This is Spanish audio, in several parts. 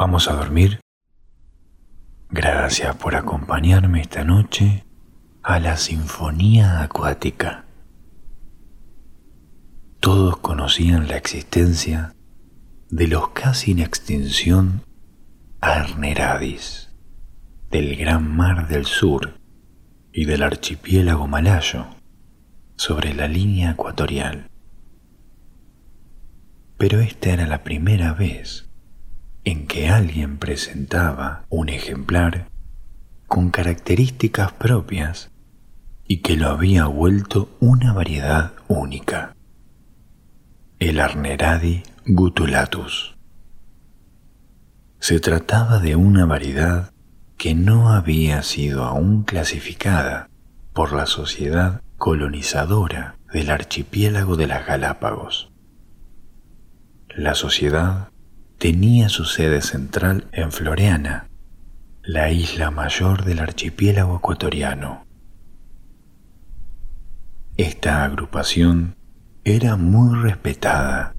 ¿Vamos a dormir? Gracias por acompañarme esta noche a la Sinfonía Acuática. Todos conocían la existencia de los casi en extinción Arneradis, del Gran Mar del Sur y del archipiélago malayo sobre la línea ecuatorial. Pero esta era la primera vez en que alguien presentaba un ejemplar con características propias y que lo había vuelto una variedad única. El Arneradi gutulatus. Se trataba de una variedad que no había sido aún clasificada por la sociedad colonizadora del archipiélago de las Galápagos. La sociedad tenía su sede central en Floreana, la isla mayor del archipiélago ecuatoriano. Esta agrupación era muy respetada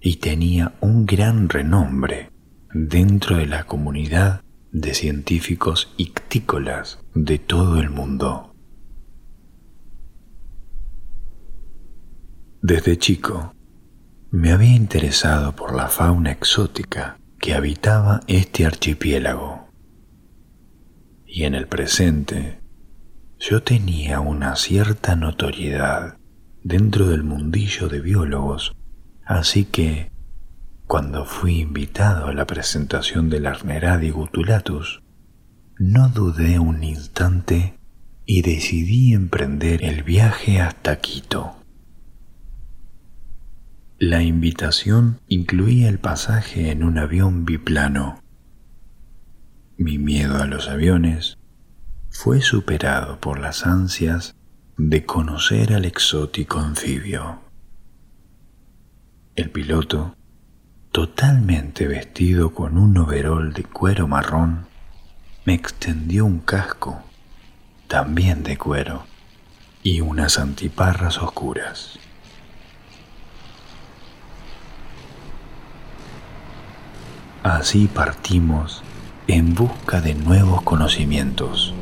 y tenía un gran renombre dentro de la comunidad de científicos ictícolas de todo el mundo. Desde chico me había interesado por la fauna exótica que habitaba este archipiélago. Y en el presente yo tenía una cierta notoriedad dentro del mundillo de biólogos, así que cuando fui invitado a la presentación del Arneradi gutulatus, no dudé un instante y decidí emprender el viaje hasta Quito. La invitación incluía el pasaje en un avión biplano. Mi miedo a los aviones fue superado por las ansias de conocer al exótico anfibio. El piloto, totalmente vestido con un overol de cuero marrón, me extendió un casco, también de cuero, y unas antiparras oscuras. Así partimos en busca de nuevos conocimientos.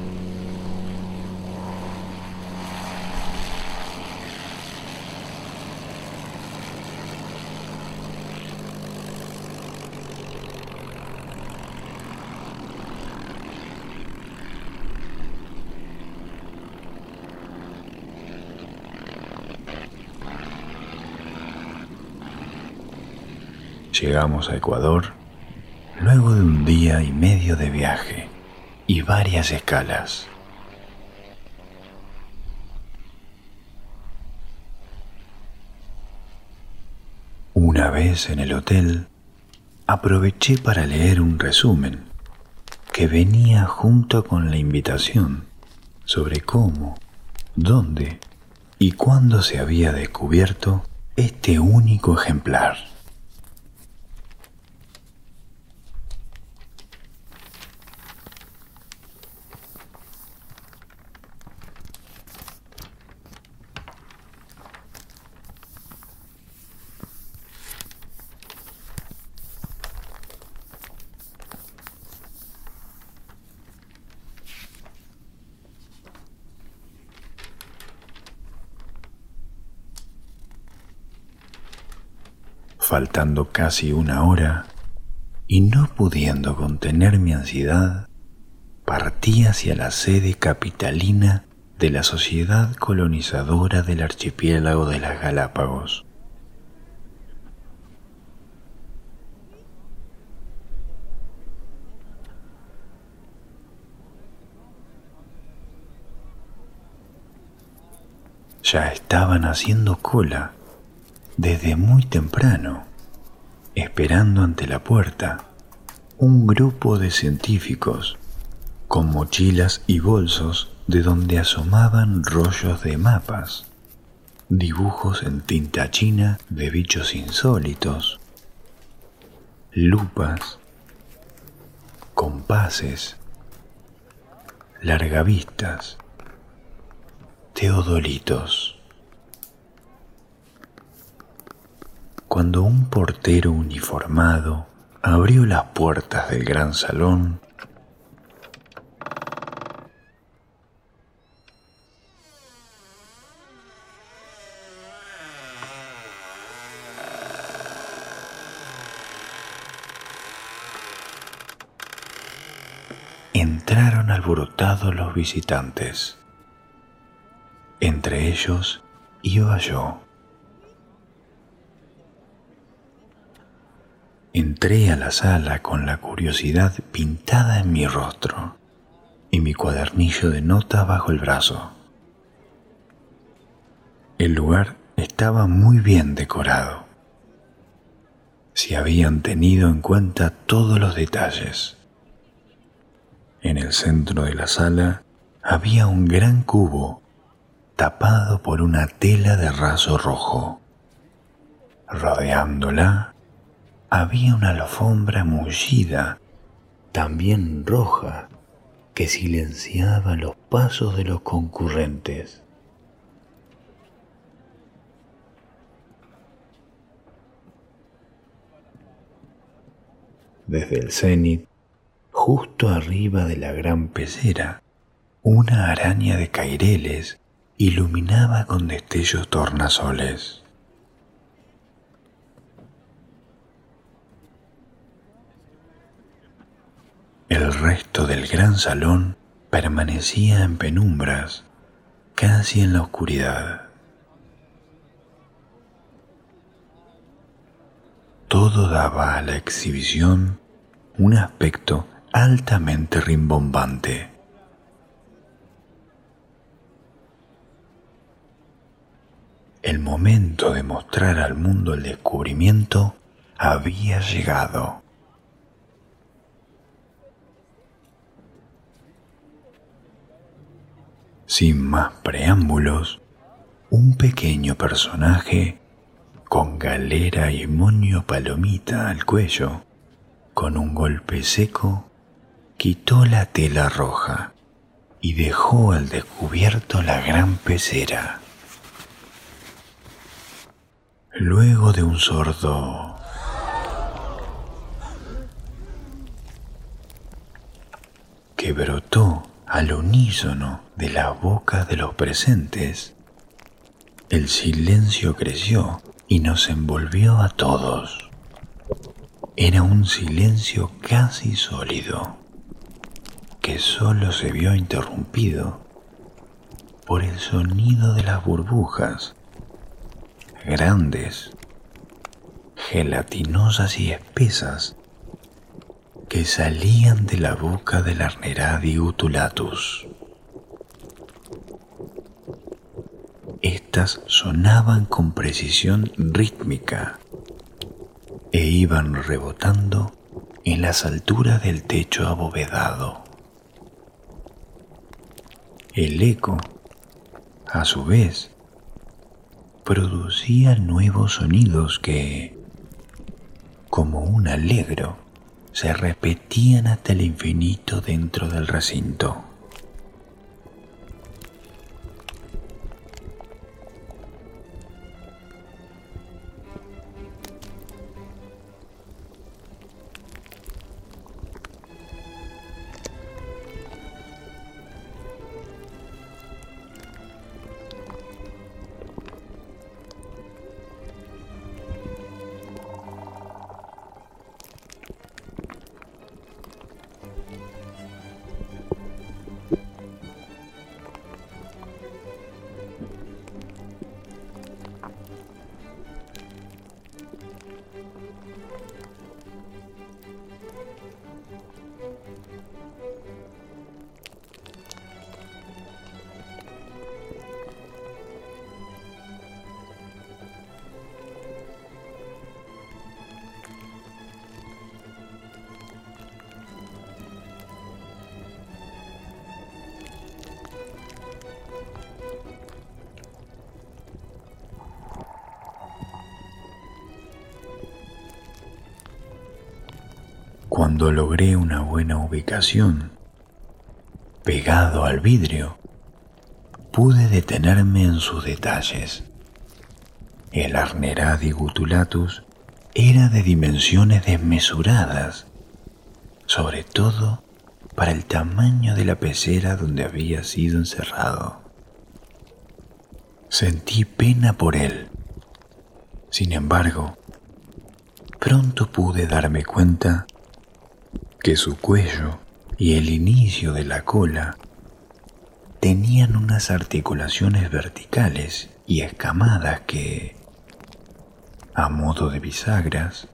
Llegamos a Ecuador luego de un día y medio de viaje y varias escalas. Una vez en el hotel, aproveché para leer un resumen que venía junto con la invitación sobre cómo, dónde y cuándo se había descubierto este único ejemplar. Faltando casi una hora y no pudiendo contener mi ansiedad, partí hacia la sede capitalina de la sociedad colonizadora del archipiélago de las Galápagos. Ya estaban haciendo cola desde muy temprano, esperando ante la puerta un grupo de científicos con mochilas y bolsos de donde asomaban rollos de mapas, dibujos en tinta china de bichos insólitos, lupas, compases, largavistas, teodolitos. Cuando un portero uniformado abrió las puertas del gran salón entraron alborotados los visitantes. Entre ellos iba yo. Entré a la sala con la curiosidad pintada en mi rostro y mi cuadernillo de nota bajo el brazo. El lugar estaba muy bien decorado. Se habían tenido en cuenta todos los detalles. En el centro de la sala había un gran cubo tapado por una tela de raso rojo. Rodeándola había una alfombra mullida, también roja, que silenciaba los pasos de los concurrentes. Desde el cenit, justo arriba de la gran pecera, una araña de caireles iluminaba con destellos tornasoles. El resto del gran salón permanecía en penumbras, casi en la oscuridad. Todo daba a la exhibición un aspecto altamente rimbombante. El momento de mostrar al mundo el descubrimiento había llegado. Sin más preámbulos, un pequeño personaje con galera y moño palomita al cuello, con un golpe seco, quitó la tela roja y dejó al descubierto la gran pecera. Luego de un sordo que brotó al unísono de la boca de los presentes, el silencio creció y nos envolvió a todos. Era un silencio casi sólido, que solo se vio interrumpido por el sonido de las burbujas grandes, gelatinosas y espesas que salían de la boca del Arneradi utulatus. Estas sonaban con precisión rítmica e iban rebotando en las alturas del techo abovedado. El eco, a su vez, producía nuevos sonidos que, como un alegro, se repetían hasta el infinito dentro del recinto. Cuando logré una buena ubicación, pegado al vidrio, pude detenerme en sus detalles. El Arneradi gutulatus era de dimensiones desmesuradas, sobre todo para el tamaño de la pecera donde había sido encerrado. Sentí pena por él. Sin embargo, pronto pude darme cuenta que su cuello y el inicio de la cola tenían unas articulaciones verticales y escamadas que, a modo de bisagras,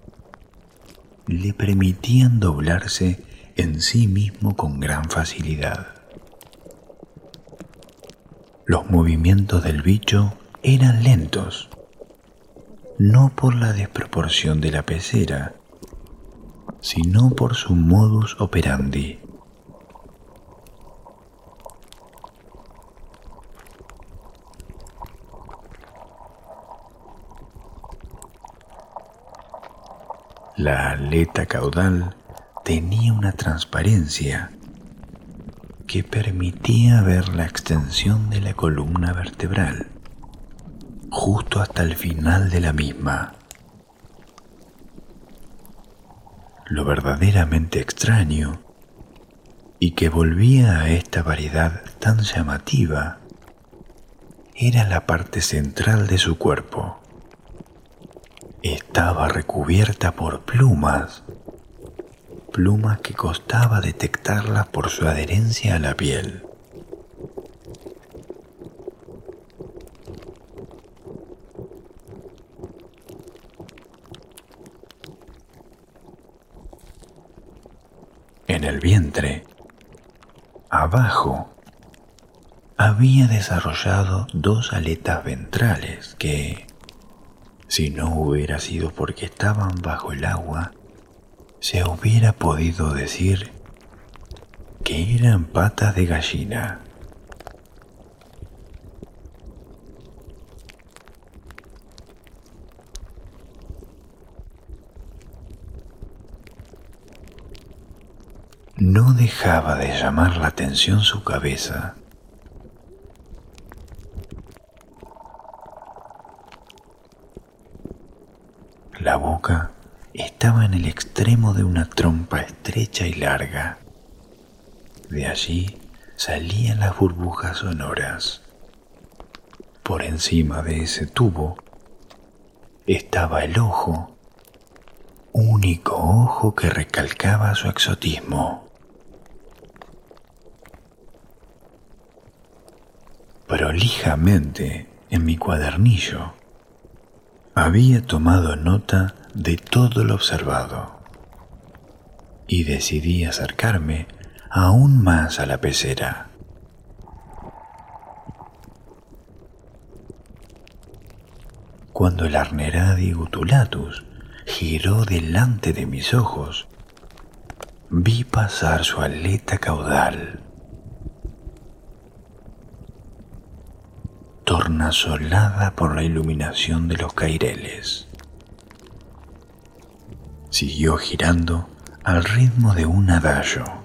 le permitían doblarse en sí mismo con gran facilidad. Los movimientos del bicho eran lentos, no por la desproporción de la pecera, sino por su modus operandi. La aleta caudal tenía una transparencia que permitía ver la extensión de la columna vertebral justo hasta el final de la misma. Lo verdaderamente extraño y que volvía a esta variedad tan llamativa era la parte central de su cuerpo estaba recubierta por plumas, plumas que costaba detectarlas por su adherencia a la piel. En el vientre, abajo, había desarrollado dos aletas ventrales que, si no hubiera sido porque estaban bajo el agua, se hubiera podido decir que eran patas de gallina. No dejaba de llamar la atención su cabeza La boca estaba en el extremo de una trompa estrecha y larga. De allí salían las burbujas sonoras. Por encima de ese tubo estaba el ojo, único ojo que recalcaba su exotismo. Prolijamente en mi cuadernillo había tomado nota de todo lo observado y decidí acercarme aún más a la pecera. Cuando el Arneradi gutulatus giró delante de mis ojos, vi pasar su aleta caudal tornasolada por la iluminación de los caireles. Siguió girando al ritmo de un adagio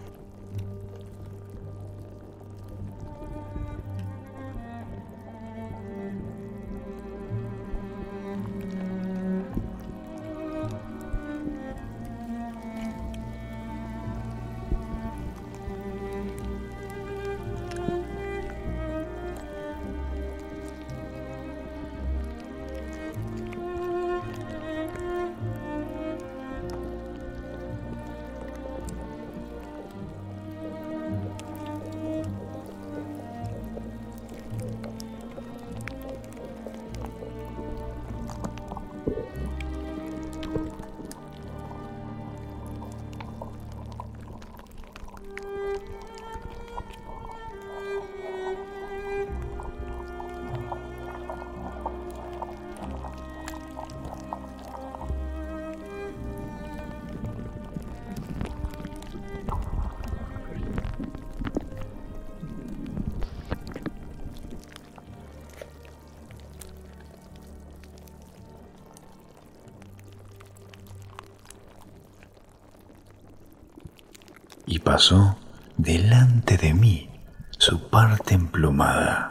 y pasó delante de mí su parte emplumada.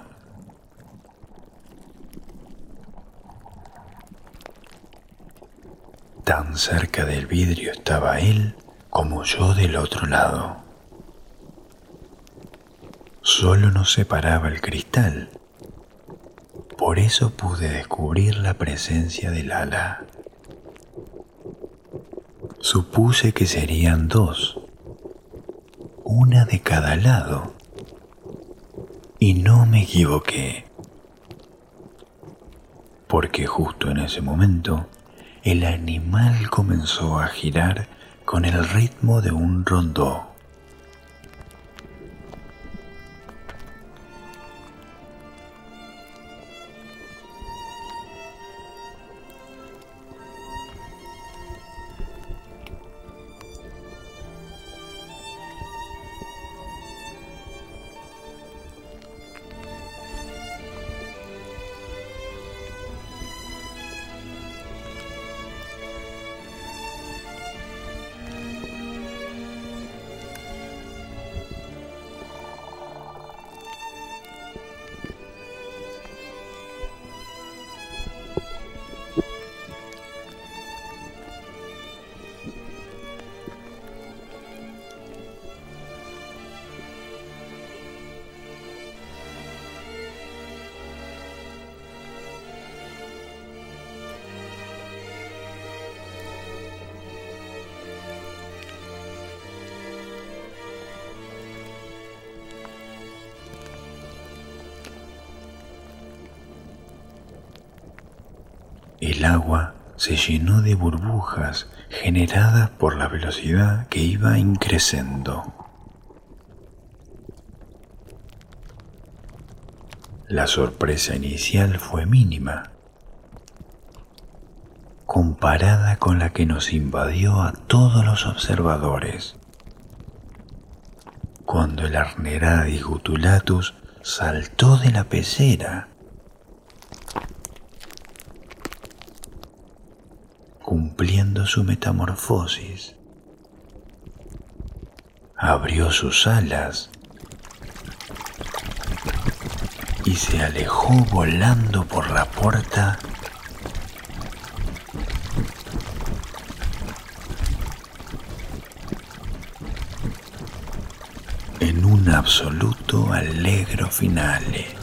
Tan cerca del vidrio estaba él como yo del otro lado. Solo nos separaba el cristal. Por eso pude descubrir la presencia del ala. Supuse que serían dos, una de cada lado. Y no me equivoqué, porque justo en ese momento el animal comenzó a girar con el ritmo de un rondó. El agua se llenó de burbujas generadas por la velocidad que iba increciendo. La sorpresa inicial fue mínima, comparada con la que nos invadió a todos los observadores, cuando el Arneradis gutulatus saltó de la pecera cumpliendo su metamorfosis. Abrió sus alas y se alejó volando por la puerta en un absoluto alegro finale.